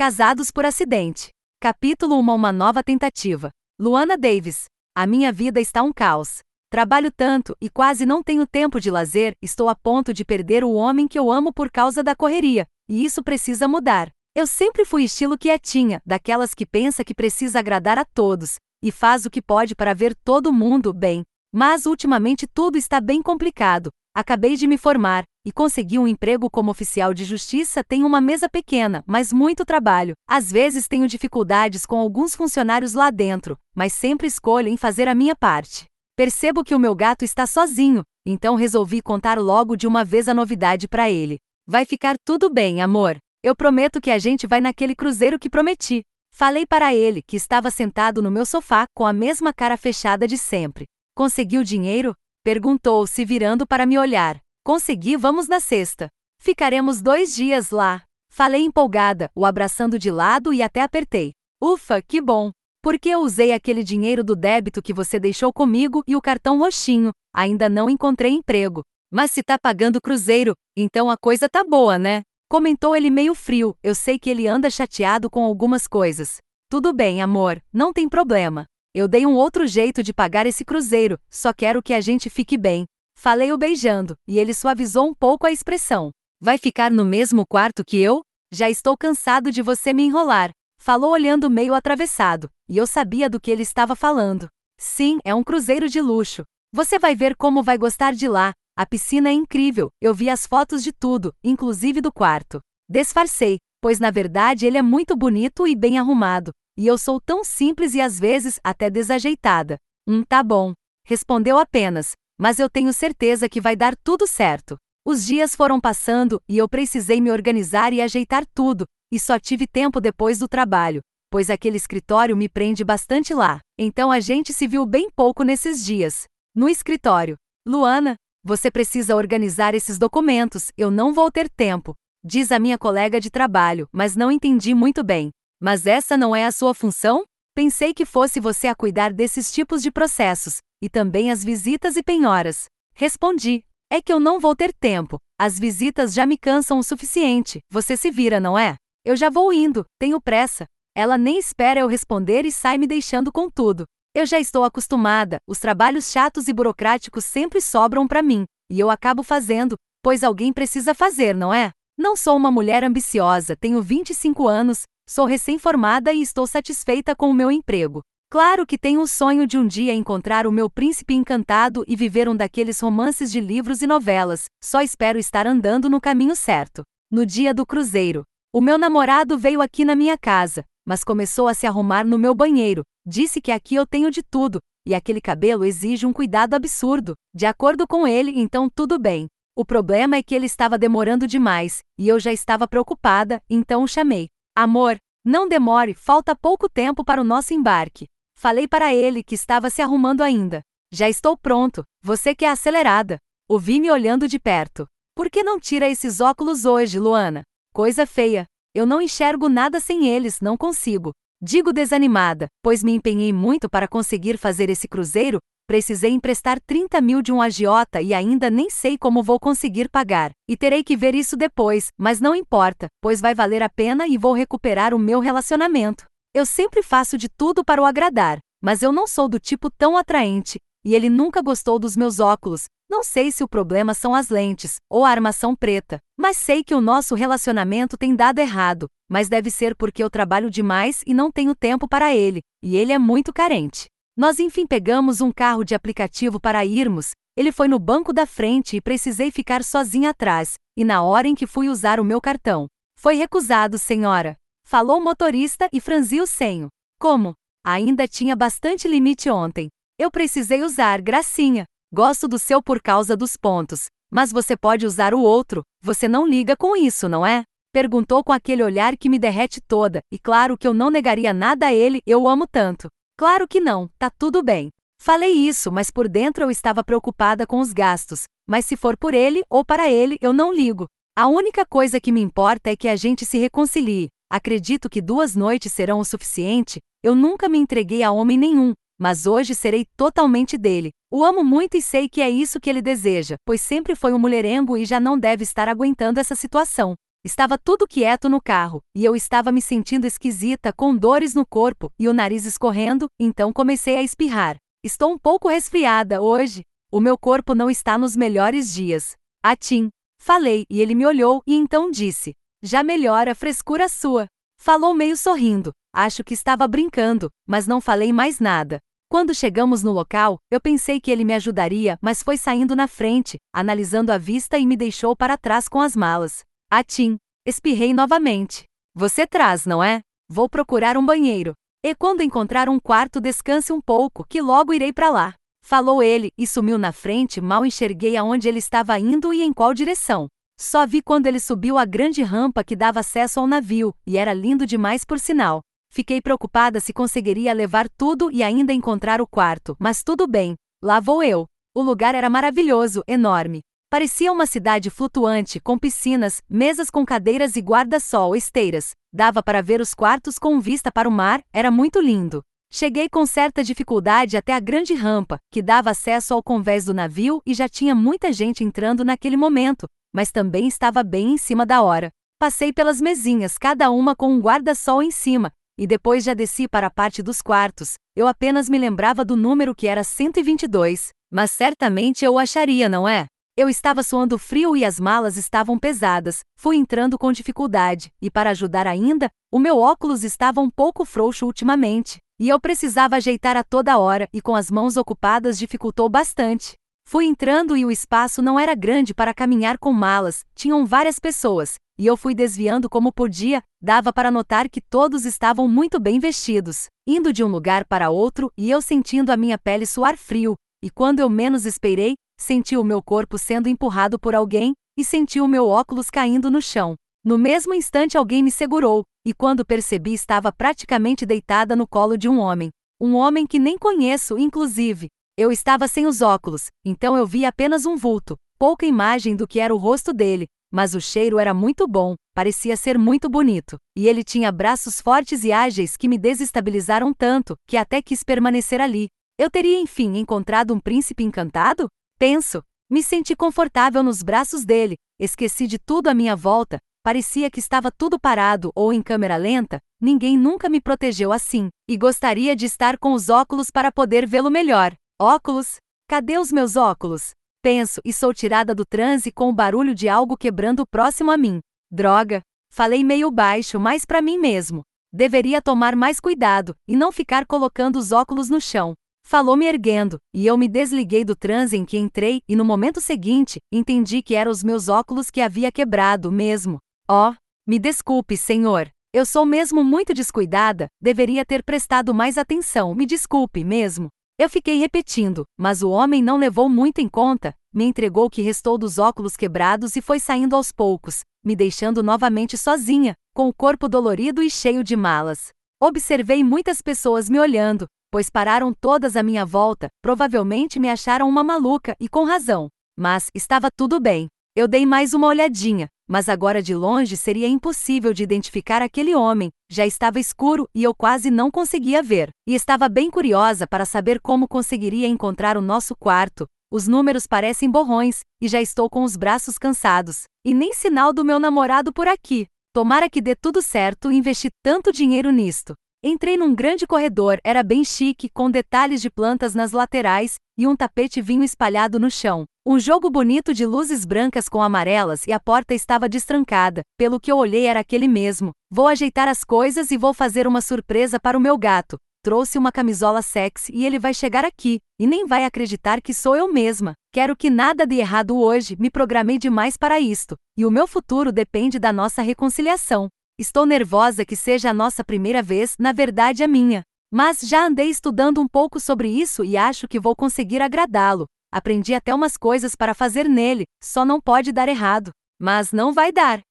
Casados por acidente. Capítulo 1 Uma nova tentativa. Luana Davis. A minha vida está um caos. Trabalho tanto e quase não tenho tempo de lazer, estou a ponto de perder o homem que eu amo por causa da correria, e isso precisa mudar. Eu sempre fui estilo quietinha, daquelas que pensa que precisa agradar a todos, e faz o que pode para ver todo mundo bem. Mas ultimamente tudo está bem complicado. Acabei de me formar e consegui um emprego como oficial de justiça. Tenho uma mesa pequena, mas muito trabalho. Às vezes tenho dificuldades com alguns funcionários lá dentro, mas sempre escolho em fazer a minha parte. Percebo que o meu gato está sozinho, então resolvi contar logo de uma vez a novidade para ele. Vai ficar tudo bem, amor. Eu prometo que a gente vai naquele cruzeiro que prometi. Falei para ele, que estava sentado no meu sofá com a mesma cara fechada de sempre. Conseguiu dinheiro? Perguntou, se virando para me olhar. Consegui, vamos na sexta. Ficaremos dois dias lá. Falei empolgada, o abraçando de lado e até apertei. Ufa, que bom! Porque eu usei aquele dinheiro do débito que você deixou comigo e o cartão roxinho. Ainda não encontrei emprego. Mas se tá pagando cruzeiro, então a coisa tá boa, né? Comentou ele meio frio, eu sei que ele anda chateado com algumas coisas. Tudo bem, amor, não tem problema. Eu dei um outro jeito de pagar esse cruzeiro, só quero que a gente fique bem. Falei o beijando, e ele suavizou um pouco a expressão. Vai ficar no mesmo quarto que eu? Já estou cansado de você me enrolar. Falou olhando meio atravessado, e eu sabia do que ele estava falando. Sim, é um cruzeiro de luxo. Você vai ver como vai gostar de lá. A piscina é incrível, eu vi as fotos de tudo, inclusive do quarto. Disfarcei, pois na verdade ele é muito bonito e bem arrumado, e eu sou tão simples e às vezes até desajeitada. Hum, tá bom. Respondeu apenas, mas eu tenho certeza que vai dar tudo certo. Os dias foram passando e eu precisei me organizar e ajeitar tudo, e só tive tempo depois do trabalho, pois aquele escritório me prende bastante lá. Então a gente se viu bem pouco nesses dias. No escritório. Luana, você precisa organizar esses documentos, eu não vou ter tempo, diz a minha colega de trabalho, mas não entendi muito bem. Mas essa não é a sua função? Pensei que fosse você a cuidar desses tipos de processos, e também as visitas e penhoras. Respondi: É que eu não vou ter tempo, as visitas já me cansam o suficiente, você se vira, não é? Eu já vou indo, tenho pressa. Ela nem espera eu responder e sai me deixando com tudo. Eu já estou acostumada, os trabalhos chatos e burocráticos sempre sobram para mim, e eu acabo fazendo, pois alguém precisa fazer, não é? Não sou uma mulher ambiciosa, tenho 25 anos, Sou recém-formada e estou satisfeita com o meu emprego. Claro que tenho o sonho de um dia encontrar o meu príncipe encantado e viver um daqueles romances de livros e novelas, só espero estar andando no caminho certo. No dia do cruzeiro, o meu namorado veio aqui na minha casa, mas começou a se arrumar no meu banheiro, disse que aqui eu tenho de tudo, e aquele cabelo exige um cuidado absurdo. De acordo com ele, então tudo bem. O problema é que ele estava demorando demais, e eu já estava preocupada, então o chamei. Amor, não demore, falta pouco tempo para o nosso embarque. Falei para ele que estava se arrumando ainda. Já estou pronto, você que é acelerada. Ouvi-me olhando de perto. Por que não tira esses óculos hoje, Luana? Coisa feia. Eu não enxergo nada sem eles, não consigo. Digo desanimada, pois me empenhei muito para conseguir fazer esse cruzeiro, precisei emprestar 30 mil de um agiota e ainda nem sei como vou conseguir pagar. E terei que ver isso depois, mas não importa, pois vai valer a pena e vou recuperar o meu relacionamento. Eu sempre faço de tudo para o agradar, mas eu não sou do tipo tão atraente, e ele nunca gostou dos meus óculos. Não sei se o problema são as lentes ou a armação preta, mas sei que o nosso relacionamento tem dado errado, mas deve ser porque eu trabalho demais e não tenho tempo para ele, e ele é muito carente. Nós enfim pegamos um carro de aplicativo para irmos, ele foi no banco da frente e precisei ficar sozinha atrás, e na hora em que fui usar o meu cartão. Foi recusado, senhora. Falou o motorista e franziu o senho. Como? Ainda tinha bastante limite ontem. Eu precisei usar, gracinha. Gosto do seu por causa dos pontos. Mas você pode usar o outro, você não liga com isso, não é? Perguntou com aquele olhar que me derrete toda, e claro que eu não negaria nada a ele, eu o amo tanto. Claro que não, tá tudo bem. Falei isso, mas por dentro eu estava preocupada com os gastos. Mas se for por ele ou para ele, eu não ligo. A única coisa que me importa é que a gente se reconcilie. Acredito que duas noites serão o suficiente. Eu nunca me entreguei a homem nenhum, mas hoje serei totalmente dele. O amo muito e sei que é isso que ele deseja, pois sempre foi um mulherengo e já não deve estar aguentando essa situação. Estava tudo quieto no carro, e eu estava me sentindo esquisita, com dores no corpo e o nariz escorrendo, então comecei a espirrar. Estou um pouco resfriada hoje. O meu corpo não está nos melhores dias. Atim. Falei, e ele me olhou e então disse: Já melhora, frescura sua. Falou meio sorrindo. Acho que estava brincando, mas não falei mais nada. Quando chegamos no local, eu pensei que ele me ajudaria, mas foi saindo na frente, analisando a vista e me deixou para trás com as malas. Atim. Espirrei novamente. Você traz, não é? Vou procurar um banheiro. E quando encontrar um quarto, descanse um pouco, que logo irei para lá. Falou ele e sumiu na frente, mal enxerguei aonde ele estava indo e em qual direção. Só vi quando ele subiu a grande rampa que dava acesso ao navio, e era lindo demais por sinal. Fiquei preocupada se conseguiria levar tudo e ainda encontrar o quarto, mas tudo bem, lá vou eu. O lugar era maravilhoso, enorme. Parecia uma cidade flutuante, com piscinas, mesas com cadeiras e guarda-sol, esteiras. Dava para ver os quartos com vista para o mar, era muito lindo. Cheguei com certa dificuldade até a grande rampa, que dava acesso ao convés do navio e já tinha muita gente entrando naquele momento, mas também estava bem em cima da hora. Passei pelas mesinhas, cada uma com um guarda-sol em cima, e depois já desci para a parte dos quartos. Eu apenas me lembrava do número que era 122, mas certamente eu o acharia, não é? Eu estava suando frio e as malas estavam pesadas, fui entrando com dificuldade, e para ajudar ainda, o meu óculos estava um pouco frouxo ultimamente, e eu precisava ajeitar a toda hora e com as mãos ocupadas dificultou bastante. Fui entrando e o espaço não era grande para caminhar com malas, tinham várias pessoas, e eu fui desviando como podia, dava para notar que todos estavam muito bem vestidos, indo de um lugar para outro e eu sentindo a minha pele suar frio, e quando eu menos esperei, senti o meu corpo sendo empurrado por alguém, e senti o meu óculos caindo no chão. No mesmo instante alguém me segurou, e quando percebi estava praticamente deitada no colo de um homem. Um homem que nem conheço, inclusive. Eu estava sem os óculos, então eu vi apenas um vulto, pouca imagem do que era o rosto dele, mas o cheiro era muito bom, parecia ser muito bonito, e ele tinha braços fortes e ágeis que me desestabilizaram tanto que até quis permanecer ali. Eu teria enfim encontrado um príncipe encantado? Penso. Me senti confortável nos braços dele, esqueci de tudo à minha volta, parecia que estava tudo parado ou em câmera lenta, ninguém nunca me protegeu assim, e gostaria de estar com os óculos para poder vê-lo melhor. Óculos? Cadê os meus óculos? Penso e sou tirada do transe com o barulho de algo quebrando próximo a mim. Droga! Falei meio baixo, mas para mim mesmo. Deveria tomar mais cuidado e não ficar colocando os óculos no chão. Falou me erguendo, e eu me desliguei do transe em que entrei, e no momento seguinte, entendi que eram os meus óculos que havia quebrado mesmo. Oh, me desculpe, senhor. Eu sou mesmo muito descuidada, deveria ter prestado mais atenção, me desculpe mesmo. Eu fiquei repetindo, mas o homem não levou muito em conta, me entregou o que restou dos óculos quebrados e foi saindo aos poucos, me deixando novamente sozinha, com o corpo dolorido e cheio de malas. Observei muitas pessoas me olhando, pois pararam todas à minha volta, provavelmente me acharam uma maluca e com razão. Mas estava tudo bem. Eu dei mais uma olhadinha, mas agora de longe seria impossível de identificar aquele homem, já estava escuro e eu quase não conseguia ver, e estava bem curiosa para saber como conseguiria encontrar o nosso quarto. Os números parecem borrões, e já estou com os braços cansados, e nem sinal do meu namorado por aqui. Tomara que dê tudo certo e investi tanto dinheiro nisto. Entrei num grande corredor, era bem chique, com detalhes de plantas nas laterais e um tapete vinho espalhado no chão. Um jogo bonito de luzes brancas com amarelas e a porta estava destrancada. Pelo que eu olhei era aquele mesmo. Vou ajeitar as coisas e vou fazer uma surpresa para o meu gato. Trouxe uma camisola sexy e ele vai chegar aqui e nem vai acreditar que sou eu mesma. Quero que nada dê errado hoje, me programei demais para isto, e o meu futuro depende da nossa reconciliação. Estou nervosa que seja a nossa primeira vez, na verdade a minha. Mas já andei estudando um pouco sobre isso e acho que vou conseguir agradá-lo. Aprendi até umas coisas para fazer nele, só não pode dar errado. Mas não vai dar.